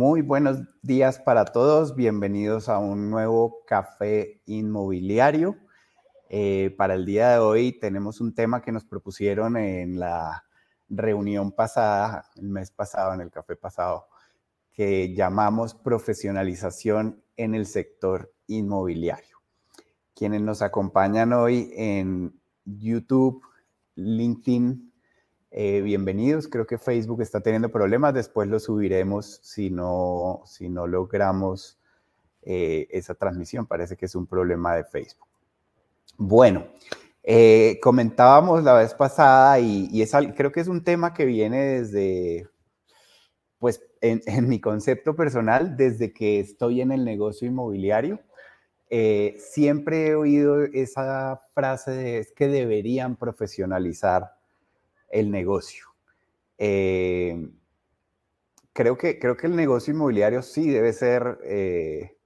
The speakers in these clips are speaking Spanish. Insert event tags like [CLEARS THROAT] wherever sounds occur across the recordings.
Muy buenos días para todos, bienvenidos a un nuevo café inmobiliario. Eh, para el día de hoy tenemos un tema que nos propusieron en la reunión pasada, el mes pasado, en el café pasado, que llamamos profesionalización en el sector inmobiliario. Quienes nos acompañan hoy en YouTube, LinkedIn, eh, bienvenidos. Creo que Facebook está teniendo problemas. Después lo subiremos si no, si no logramos eh, esa transmisión. Parece que es un problema de Facebook. Bueno, eh, comentábamos la vez pasada y, creo que es un tema que viene desde, pues [LAUGHS] en, mi concepto personal, desde que estoy en el negocio inmobiliario. siempre he oído esa frase de es que deberían profesionalizar el negocio. Eh, creo, que, creo que el negocio inmobiliario sí debe ser eh,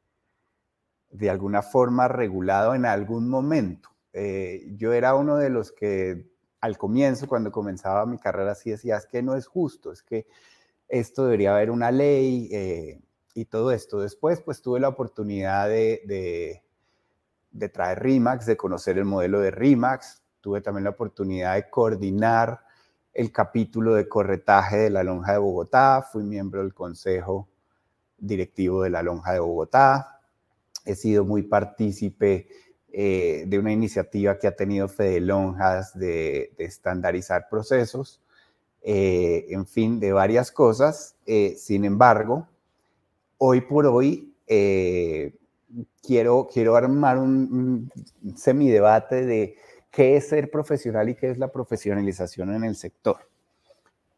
de alguna forma regulado en algún momento. Eh, yo era uno de los que al comienzo, cuando comenzaba mi carrera, sí decía, es que no es justo, es que esto debería haber una ley y todo esto. Después, pues tuve la oportunidad de, de, de traer RIMAX, de conocer el modelo de RIMAX, tuve también la oportunidad de coordinar el capítulo de corretaje de la Lonja de Bogotá, fui miembro del Consejo Directivo de la Lonja de Bogotá, he sido muy partícipe eh, de una iniciativa que ha tenido Fede Lonjas de, estandarizar procesos, eh, en fin, de varias cosas. Eh, sin embargo, hoy por hoy quiero, quiero armar un, un semidebate de qué es ser profesional y qué es la profesionalización en el sector.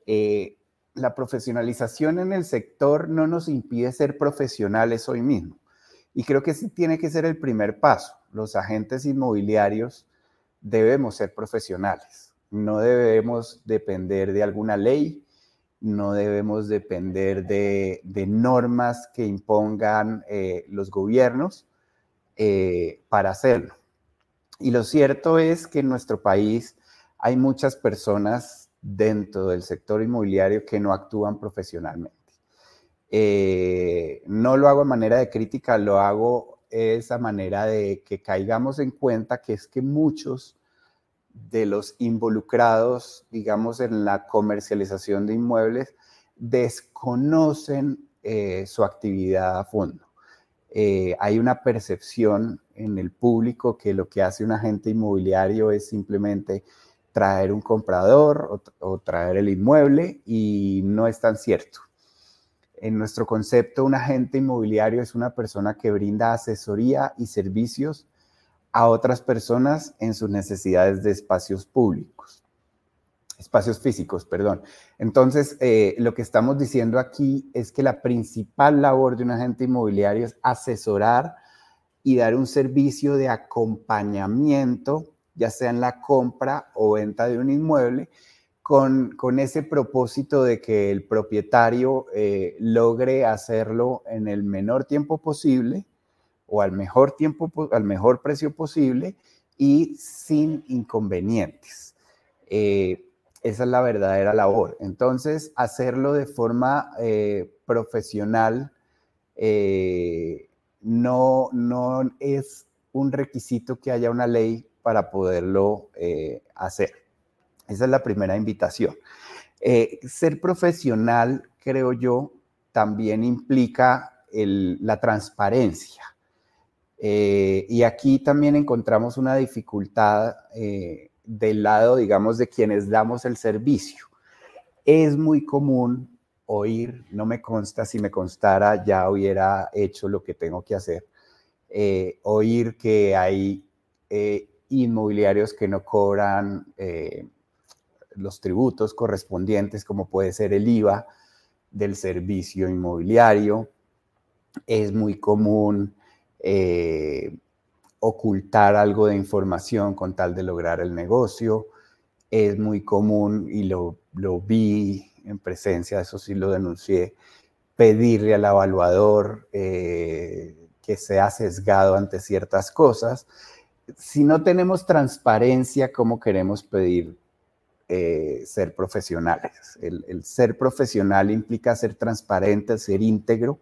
Eh, la profesionalización en el sector no nos impide ser profesionales hoy mismo. Y creo que tiene que ser el primer paso. Los agentes inmobiliarios debemos ser profesionales. No debemos depender de alguna ley, no debemos depender de, normas que impongan eh, los gobiernos eh, para hacerlo. Y lo cierto es que en nuestro país hay muchas personas dentro del sector inmobiliario que no actúan profesionalmente. Eh, no lo hago de manera de crítica, lo hago esa manera de que caigamos en cuenta que es que muchos de los involucrados, digamos, en la comercialización de inmuebles, desconocen eh, su actividad a fondo. Eh, hay una percepción en el público que lo que hace un agente inmobiliario es simplemente traer un comprador o, traer el inmueble y no es tan cierto. En nuestro concepto, un agente inmobiliario es una persona que brinda asesoría y servicios a otras personas en sus necesidades de espacios públicos espacios físicos, perdón. Entonces, eh, lo que estamos diciendo aquí es que la principal labor de un agente inmobiliario es asesorar y dar un servicio de acompañamiento, ya sea en la compra o venta de un inmueble, con, con ese propósito de que el propietario eh, logre hacerlo en el menor tiempo posible o al mejor tiempo, al mejor precio posible y sin inconvenientes. Eh, esa es la verdadera labor. Entonces, hacerlo de forma eh, profesional eh, no, no es un requisito que haya una ley para poderlo eh, hacer. Esa es la primera invitación. ser profesional, creo yo, también implica la transparencia. y aquí también encontramos una dificultad del lado, digamos, de quienes damos el servicio. Es muy común oír, no me consta, si me constara ya hubiera hecho lo que tengo que hacer, eh, oír que hay eh, inmobiliarios que no cobran eh, los tributos correspondientes, como puede ser el IVA del servicio inmobiliario. Es muy común ocultar algo de información con tal de lograr el negocio. Es muy común y lo, vi en presencia, eso sí lo denuncié, pedirle al evaluador eh, que sea sesgado ante ciertas cosas. Si no tenemos transparencia, ¿cómo queremos pedir eh, ser profesionales. El, ser profesional implica ser transparente, ser íntegro,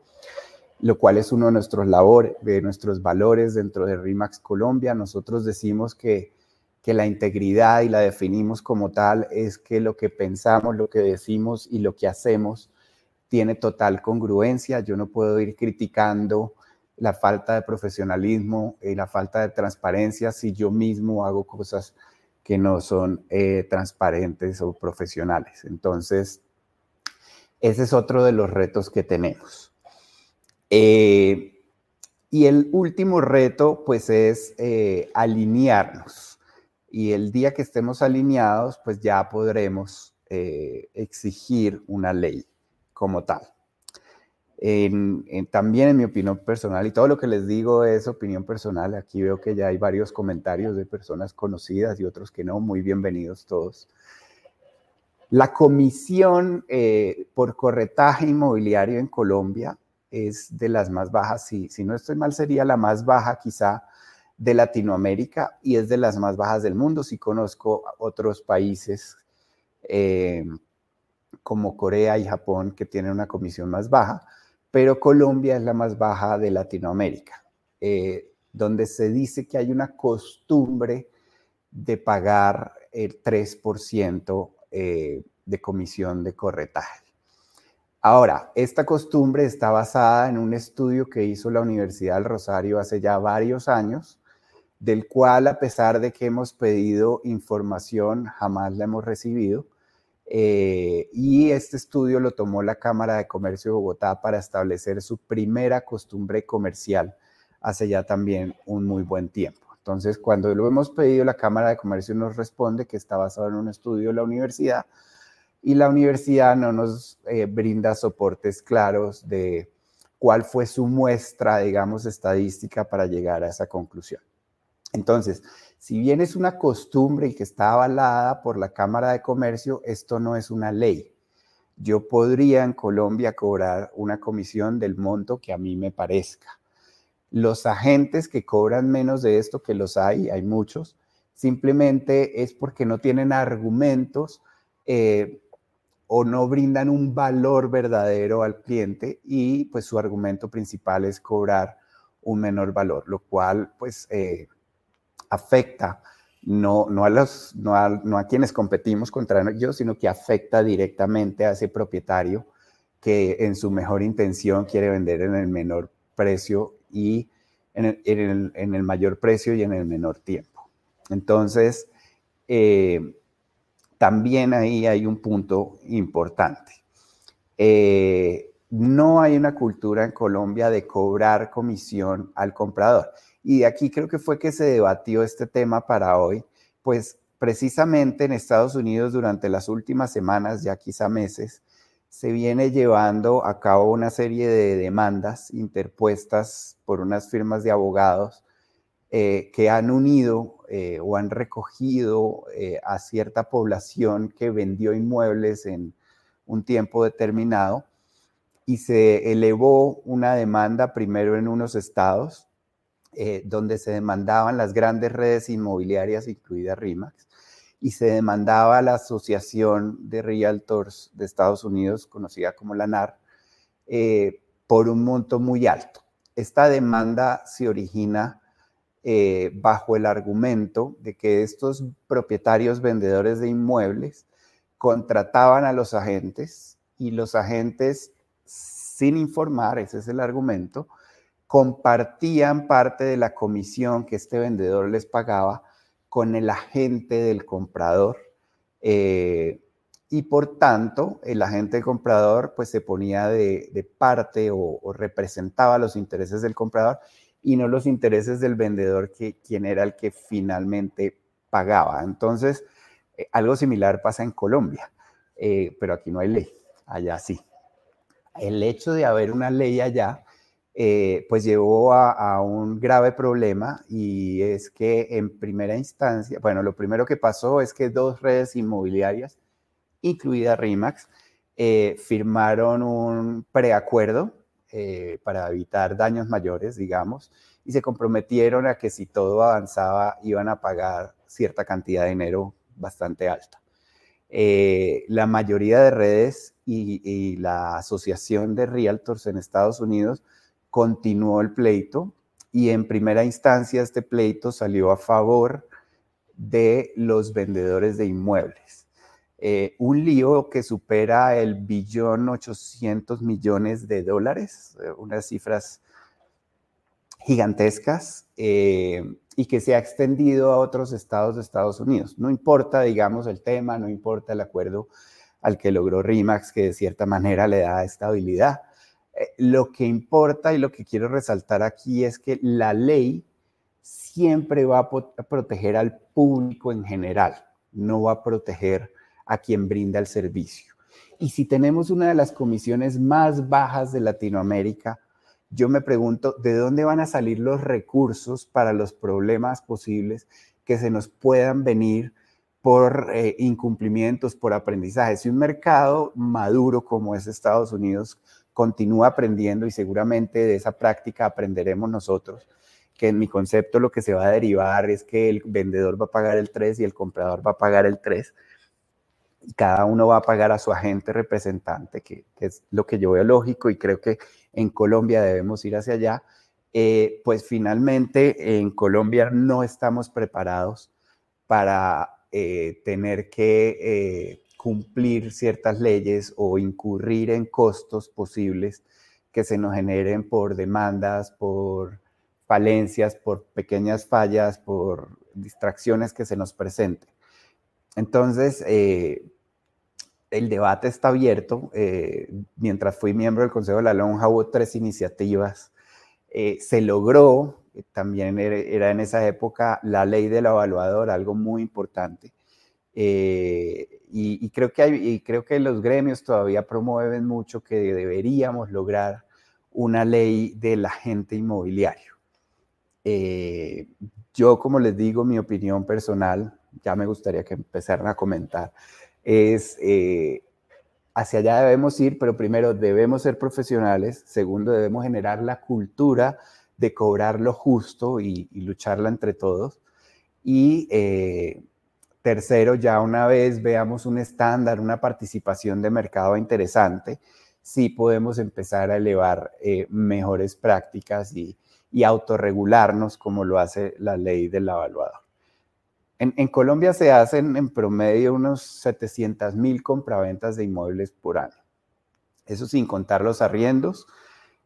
lo cual es uno de nuestros labores, de nuestros valores dentro de RIMAX Colombia. Nosotros decimos que, la integridad y la definimos como tal es que lo que pensamos, lo que decimos y lo que hacemos tiene total congruencia. Yo no puedo ir criticando la falta de profesionalismo y la falta de transparencia si yo mismo hago cosas que no son eh, transparentes o profesionales. Entonces, ese es otro de los retos que tenemos. Eh, y el último reto, pues, es eh, alinearnos. Y el día que estemos alineados, pues ya podremos exigir una ley como tal también en mi opinión personal, y todo lo que les digo es opinión personal, aquí veo que ya hay varios comentarios de personas conocidas y otros que no, muy bienvenidos todos. La comisión eh, por corretaje inmobiliario en Colombia es de las más bajas, si, si no estoy mal sería la más baja quizá de Latinoamérica y es de las más bajas del mundo. Si conozco otros países eh, como Corea y Japón que tienen una comisión más baja, pero Colombia es la más baja de Latinoamérica, eh, donde se dice que hay una costumbre de pagar el 3% eh, de comisión de corretaje. Ahora, esta costumbre está basada en un estudio que hizo la Universidad del Rosario hace ya varios años, del cual a pesar de que hemos pedido información, jamás la hemos recibido, eh, y este estudio lo tomó la Cámara de Comercio de Bogotá para establecer su primera costumbre comercial hace ya también un muy buen tiempo. Entonces, cuando lo hemos pedido, la Cámara de Comercio nos responde que está basado en un estudio de la universidad y la universidad no nos eh, brinda soportes claros de cuál fue su muestra, digamos, estadística para llegar a esa conclusión. Entonces, si bien es una costumbre y que está avalada por la Cámara de Comercio, esto no es una ley. Yo podría en Colombia cobrar una comisión del monto que a mí me parezca. Los agentes que cobran menos de esto, que los hay, hay muchos, simplemente es porque no tienen argumentos eh, o no brindan un valor verdadero al cliente y pues su argumento principal es cobrar un menor valor, lo cual pues eh, afecta no, no, a los, no, a, quienes competimos contra ellos, sino que afecta directamente a ese propietario que en su mejor intención quiere vender en el menor precio y en el, en el, mayor precio y en el menor tiempo. Entonces, eh, también ahí hay un punto importante. Eh, no hay una cultura en Colombia de cobrar comisión al comprador. Y aquí creo que fue que se debatió este tema para hoy, pues precisamente en Estados Unidos durante las últimas semanas, ya quizá meses, se viene llevando a cabo una serie de demandas interpuestas por unas firmas de abogados eh, que han unido eh, o han recogido eh, a cierta población que vendió inmuebles en un tiempo determinado y se elevó una demanda primero en unos estados donde se demandaban las grandes redes inmobiliarias, incluida RIMAX, y se demandaba la Asociación de Realtors de Estados Unidos, conocida como la NAR, por un monto muy alto. Esta demanda se origina eh, bajo el argumento de que estos propietarios vendedores de inmuebles contrataban a los agentes y los agentes, sin informar, ese es el argumento, compartían parte de la comisión que este vendedor les pagaba con el agente del comprador. Eh, y por tanto, el agente del comprador pues se ponía de, parte o, representaba los intereses del comprador y no los intereses del vendedor, que, quien era el que finalmente pagaba. Entonces, eh, algo similar pasa en Colombia, eh, pero aquí no hay ley, allá sí. El hecho de haber una ley allá eh, pues llevó a, un grave problema y es que en primera instancia, bueno, lo primero que pasó es que dos redes inmobiliarias, incluida RIMAX, firmaron un preacuerdo eh, para evitar daños mayores, digamos, y se comprometieron a que si todo avanzaba iban a pagar cierta cantidad de dinero bastante alta. Eh, la mayoría de redes y, la Asociación de Realtors en Estados Unidos continuó el pleito y en primera instancia este pleito salió a favor de los vendedores de inmuebles. Eh, un lío que supera el billón 800 millones de dólares, eh, unas cifras gigantescas eh, y que se ha extendido a otros estados de Estados Unidos. No importa, digamos, el tema, no importa el acuerdo al que logró RIMAX, que de cierta manera le da estabilidad. lo que importa y lo que quiero resaltar aquí es que la ley siempre va a proteger al público en general, no va a proteger a quien brinda el servicio. Y si tenemos una de las comisiones más bajas de Latinoamérica, yo me pregunto, ¿de dónde van a salir los recursos para los problemas posibles que se nos puedan venir por eh, incumplimientos, por aprendizaje? Si un mercado maduro como es Estados Unidos continúa aprendiendo y seguramente de esa práctica aprenderemos nosotros, que en mi concepto lo que se va a derivar es que el vendedor va a pagar el 3 y el comprador va a pagar el 3 cada uno va a pagar a su agente representante, que, es lo que yo veo lógico y creo que en Colombia debemos ir hacia allá. Eh, pues finalmente en Colombia no estamos preparados para eh, tener que eh, cumplir ciertas leyes o incurrir en costos posibles que se nos generen por demandas, por falencias, por pequeñas fallas, por distracciones que se nos presenten. Entonces, el debate está abierto. Eh, mientras fui miembro del Consejo de la Lonja hubo tres iniciativas. Eh, se logró, eh, también era, en esa época, la ley del evaluador, algo muy importante. Y, creo que y creo que los gremios todavía promueven mucho que deberíamos lograr una ley del agente inmobiliario. yo, como les digo, mi opinión personal, ya me gustaría que empezaran a comentar es eh, hacia allá debemos ir, pero primero debemos ser profesionales, segundo debemos generar la cultura de cobrar lo justo y, lucharla entre todos. Y eh, tercero, ya una vez veamos un estándar, una participación de mercado interesante, sí podemos empezar a elevar eh, mejores prácticas y, y autorregularnos como lo hace la ley del evaluador. En, Colombia se hacen en promedio unos 700 mil compraventas de inmuebles por año. Eso sin contar los arriendos,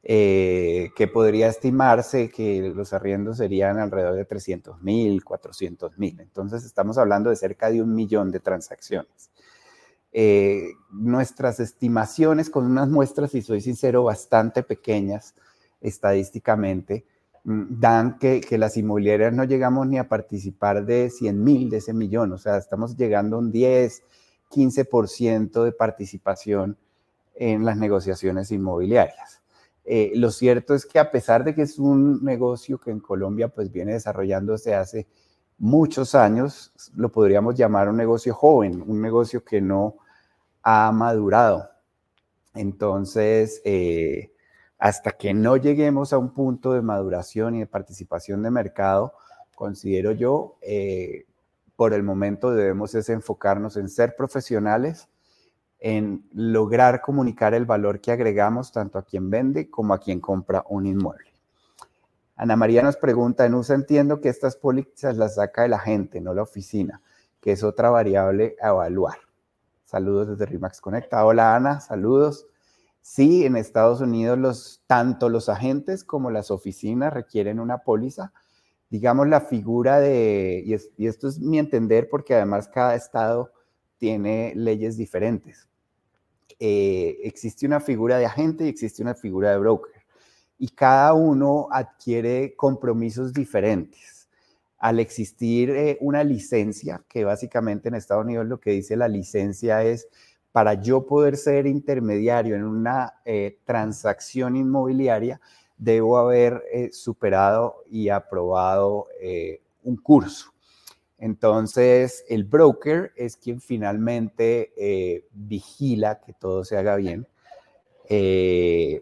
eh, que podría estimarse que los arriendos serían alrededor de 300 mil, 400 mil. Entonces estamos hablando de cerca de un millón de transacciones. Eh, nuestras estimaciones con unas muestras, si soy sincero, bastante pequeñas estadísticamente, dan que, las inmobiliarias no llegamos ni a participar de 100 mil, de ese millón, o sea, estamos llegando a un 10, 15% de participación en las negociaciones inmobiliarias. Eh, lo cierto es que a pesar de que es un negocio que en Colombia pues viene desarrollándose hace muchos años, lo podríamos llamar un negocio joven, un negocio que no ha madurado. Entonces, eh, hasta que no lleguemos a un punto de maduración y de participación de mercado, considero yo, eh, por el momento debemos enfocarnos en ser profesionales, en lograr comunicar el valor que agregamos tanto a quien vende como a quien compra un inmueble. Ana María nos pregunta, en uso entiendo que estas pólizas las saca el agente, no la oficina, que es otra variable a evaluar. Saludos desde RIMAX Conecta. Hola Ana, saludos. Sí, en Estados Unidos tanto los agentes como las oficinas requieren una póliza. Digamos la figura de, y, esto es mi entender porque además cada estado tiene leyes diferentes. Eh, existe una figura de agente y existe una figura de broker. Y cada uno adquiere compromisos diferentes. Al existir eh, una licencia, que básicamente en Estados Unidos lo que dice la licencia es para yo poder ser intermediario en una eh, transacción inmobiliaria, debo haber eh, superado y aprobado eh, un curso. Entonces, el broker es quien finalmente vigila que todo se haga bien.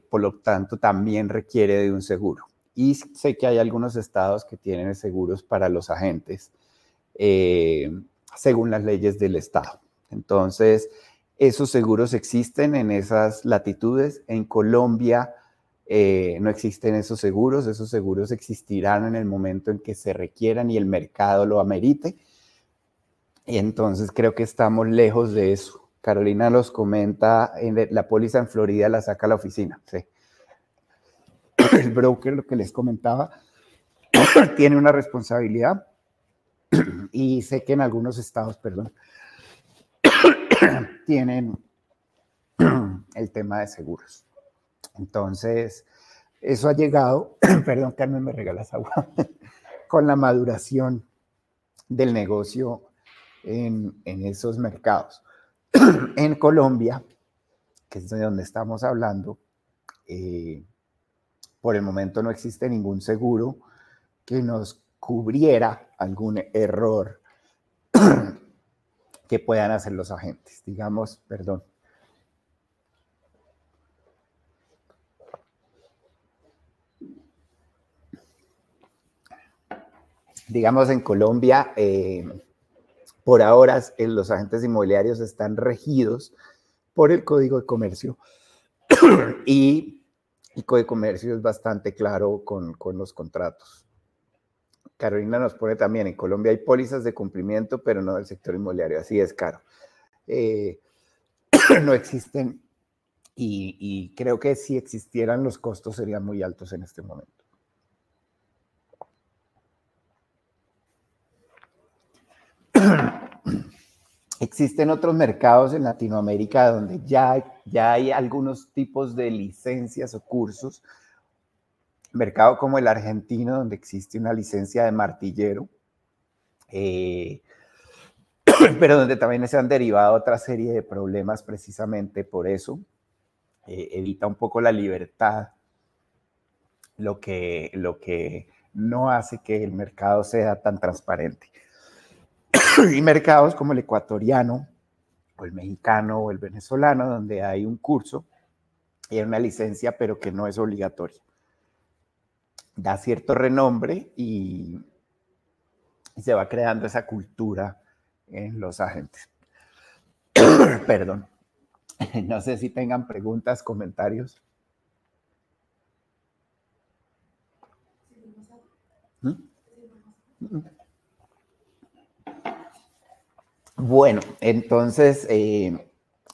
por lo tanto, también requiere de un seguro. Y sé que hay algunos estados que tienen seguros para los agentes según las leyes del estado. Entonces, esos seguros existen en esas latitudes. En Colombia eh, no existen esos seguros. Esos seguros existirán en el momento en que se requieran y el mercado lo amerite. Entonces creo que estamos lejos de eso. Carolina los comenta, en la póliza en Florida la saca la oficina. Sí. [CLEARS THROAT] El broker, lo que les comentaba, [CLEARS THROAT] tiene una responsabilidad [CLEARS THROAT] y sé que en algunos estados, perdón, tienen [CLEARS THROAT] el tema de seguros. Entonces, eso ha llegado, [CLEARS THROAT] perdón, Carmen, me regalas agua, [LAUGHS] con la maduración del negocio en, esos mercados. [CLEARS THROAT] en Colombia, que es de donde estamos hablando, eh, por el momento no existe ningún seguro que nos cubriera algún error que puedan hacer los agentes. Digamos, perdón. Digamos, en Colombia, eh, por ahora los agentes inmobiliarios están regidos por el Código de Comercio [CLEARS THROAT] y el Código de Comercio es bastante claro con los contratos. Carolina nos pone también, en Colombia hay pólizas de cumplimiento, pero no del sector inmobiliario, así es caro. Eh, [CLEARS THROAT] no existen y, y, creo que si existieran los costos serían muy altos en este momento. [CLEARS THROAT] Existen otros mercados en Latinoamérica donde ya, ya hay algunos tipos de licencias o cursos mercado como el argentino, donde existe una licencia de martillero, eh, [CLEARS THROAT] pero donde también se han derivado otra serie de problemas precisamente por eso. Eh, evita un poco la libertad, lo que, lo que no hace que el mercado sea tan transparente. [CLEARS THROAT] y mercados como el ecuatoriano, o el mexicano, o el venezolano, donde hay un curso y una licencia, pero que no es obligatoria da cierto renombre y, se va creando esa cultura en los agentes. [COUGHS] Perdón. [COUGHS] No sé si tengan preguntas, comentarios. ¿Mm? Bueno, entonces eh,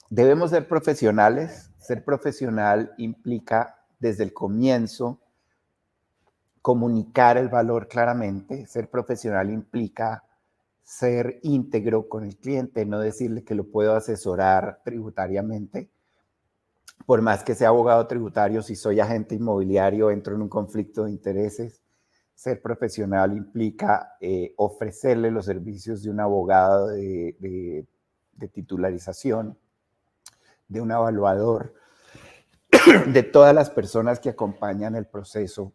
debemos ser profesionales. Ser profesional implica desde el comienzo comunicar el valor claramente. Ser profesional implica ser íntegro con el cliente, no decirle que lo puedo asesorar tributariamente. Por más que sea abogado tributario, si soy agente inmobiliario, entro en un conflicto de intereses. Ser profesional implica eh, ofrecerle los servicios de un abogado de, de titularización, de un evaluador, de todas las personas que acompañan el proceso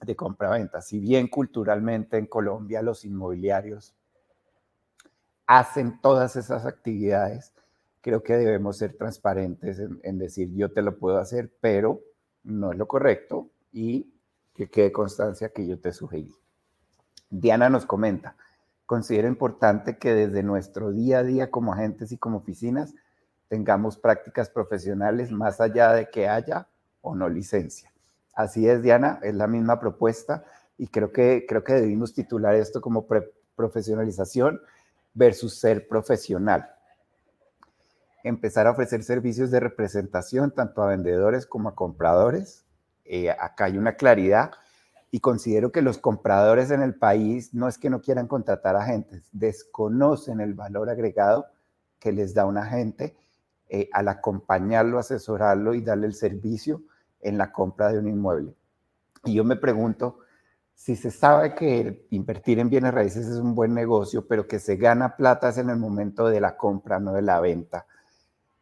de compra-venta. Si bien culturalmente en Colombia los inmobiliarios hacen todas esas actividades, creo que debemos ser transparentes en, decir yo te lo puedo hacer, pero no es lo correcto y que quede constancia que yo te sugerí. Diana nos comenta, considero importante que desde nuestro día a día como agentes y como oficinas tengamos prácticas profesionales más allá de que haya o no licencia. Así es, Diana, es la misma propuesta y creo que, creo que debimos titular esto como profesionalización versus ser profesional. Empezar a ofrecer servicios de representación tanto a vendedores como a compradores. Eh, acá hay una claridad y considero que los compradores en el país no es que no quieran contratar agentes, desconocen el valor agregado que les da un agente eh, al acompañarlo, asesorarlo y darle el servicio en la compra de un inmueble. Y yo me pregunto si se sabe que invertir en bienes raíces es un buen negocio, pero que se gana plata es en el momento de la compra, no de la venta.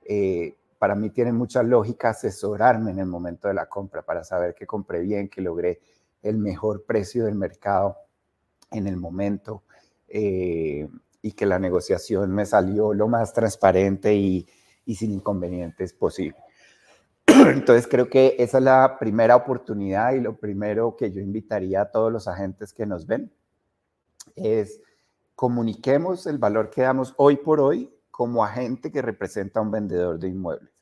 Eh, para mí tiene mucha lógica asesorarme en el momento de la compra para saber que compré bien, que logré el mejor precio del mercado en el momento eh, y que la negociación me salió lo más transparente y, y sin inconvenientes posible. Entonces creo que esa es la primera oportunidad y lo primero que yo invitaría a todos los agentes que nos ven es comuniquemos el valor que damos hoy por hoy como agente que representa a un vendedor de inmuebles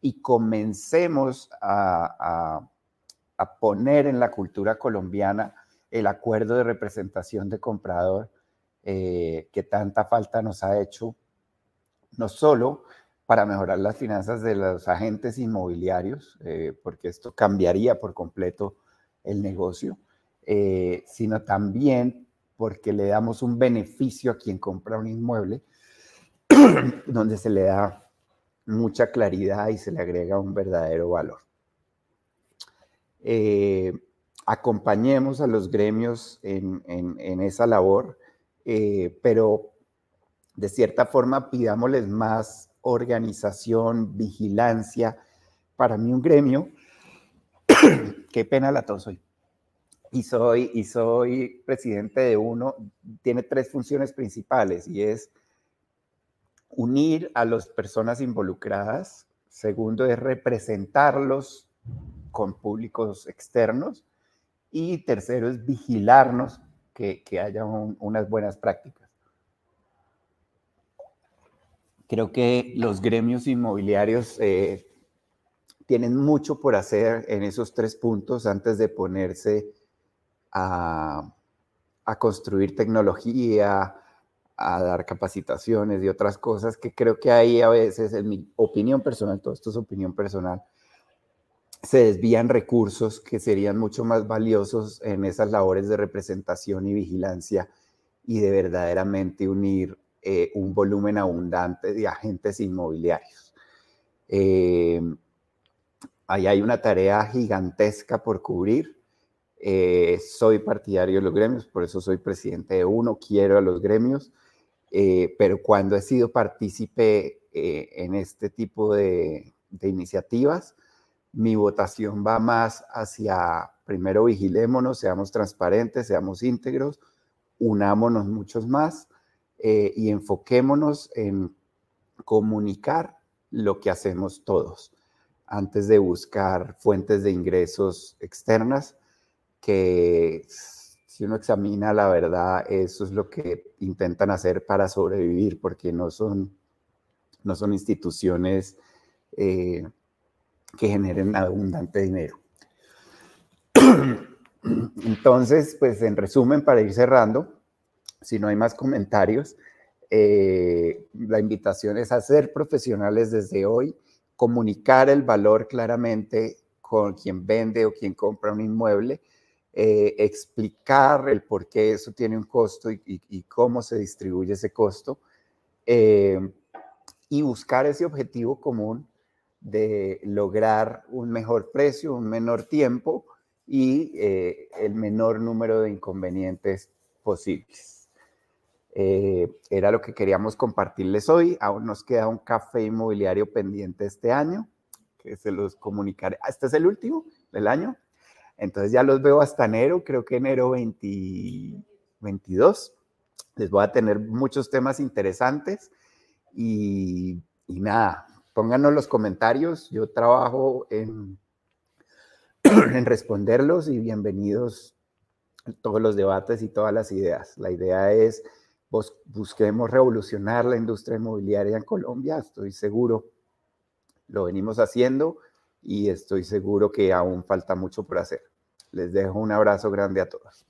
y comencemos a, poner en la cultura colombiana el acuerdo de representación de comprador eh, que tanta falta nos ha hecho, no solo para mejorar las finanzas de los agentes inmobiliarios, eh, porque esto cambiaría por completo el negocio, eh, sino también porque le damos un beneficio a quien compra un inmueble, [CLEARS THROAT] donde se le da mucha claridad y se le agrega un verdadero valor. Eh, acompañemos a los gremios en, esa labor, pero de cierta forma pidámosles más organización, vigilancia. Para mí un gremio, [COUGHS] qué pena la tos hoy, y soy, y soy presidente de uno, tiene tres funciones principales y es unir a las personas involucradas, segundo es representarlos con públicos externos y tercero es vigilarnos que, haya unas buenas prácticas. Creo que los gremios inmobiliarios eh, tienen mucho por hacer en esos tres puntos antes de ponerse a, a construir tecnología, a dar capacitaciones y otras cosas que creo que ahí a veces, en mi opinión personal, todo esto es opinión personal, se desvían recursos que serían mucho más valiosos en esas labores de representación y vigilancia y de verdaderamente unir eh, un volumen abundante de agentes inmobiliarios. Eh, ahí hay una tarea gigantesca por cubrir. Eh, soy partidario de los gremios, por eso soy presidente de uno, quiero a los gremios, pero cuando he sido partícipe en este tipo de, iniciativas, mi votación va más hacia, primero vigilémonos, seamos transparentes, seamos íntegros, unámonos muchos más eh, y enfoquémonos en comunicar lo que hacemos todos antes de buscar fuentes de ingresos externas que si uno examina la verdad, eso es lo que intentan hacer para sobrevivir, porque no son, no son instituciones eh, que generen abundante dinero. [CLEARS THROAT] Entonces, pues en resumen, para ir cerrando, si no hay más comentarios, eh, la invitación es a ser profesionales desde hoy, comunicar el valor claramente con quien vende o quien compra un inmueble, eh, explicar el por qué eso tiene un costo y, cómo se distribuye ese costo, eh, y buscar ese objetivo común de lograr un mejor precio, un menor tiempo y eh, el menor número de inconvenientes posibles. Era lo que queríamos compartirles hoy. Aún nos queda un café inmobiliario pendiente este año, que se los comunicaré. Este es el último del año. Entonces ya los veo hasta enero, creo que enero 2022. Les voy a tener muchos temas interesantes y, nada, pónganos los comentarios. Yo trabajo en, [CLEARS THROAT] en responderlos y bienvenidos todos los debates y todas las ideas. La idea es busquemos revolucionar la industria inmobiliaria en Colombia. Estoy seguro, lo venimos haciendo y estoy seguro que aún falta mucho por hacer. Les dejo un abrazo grande a todos.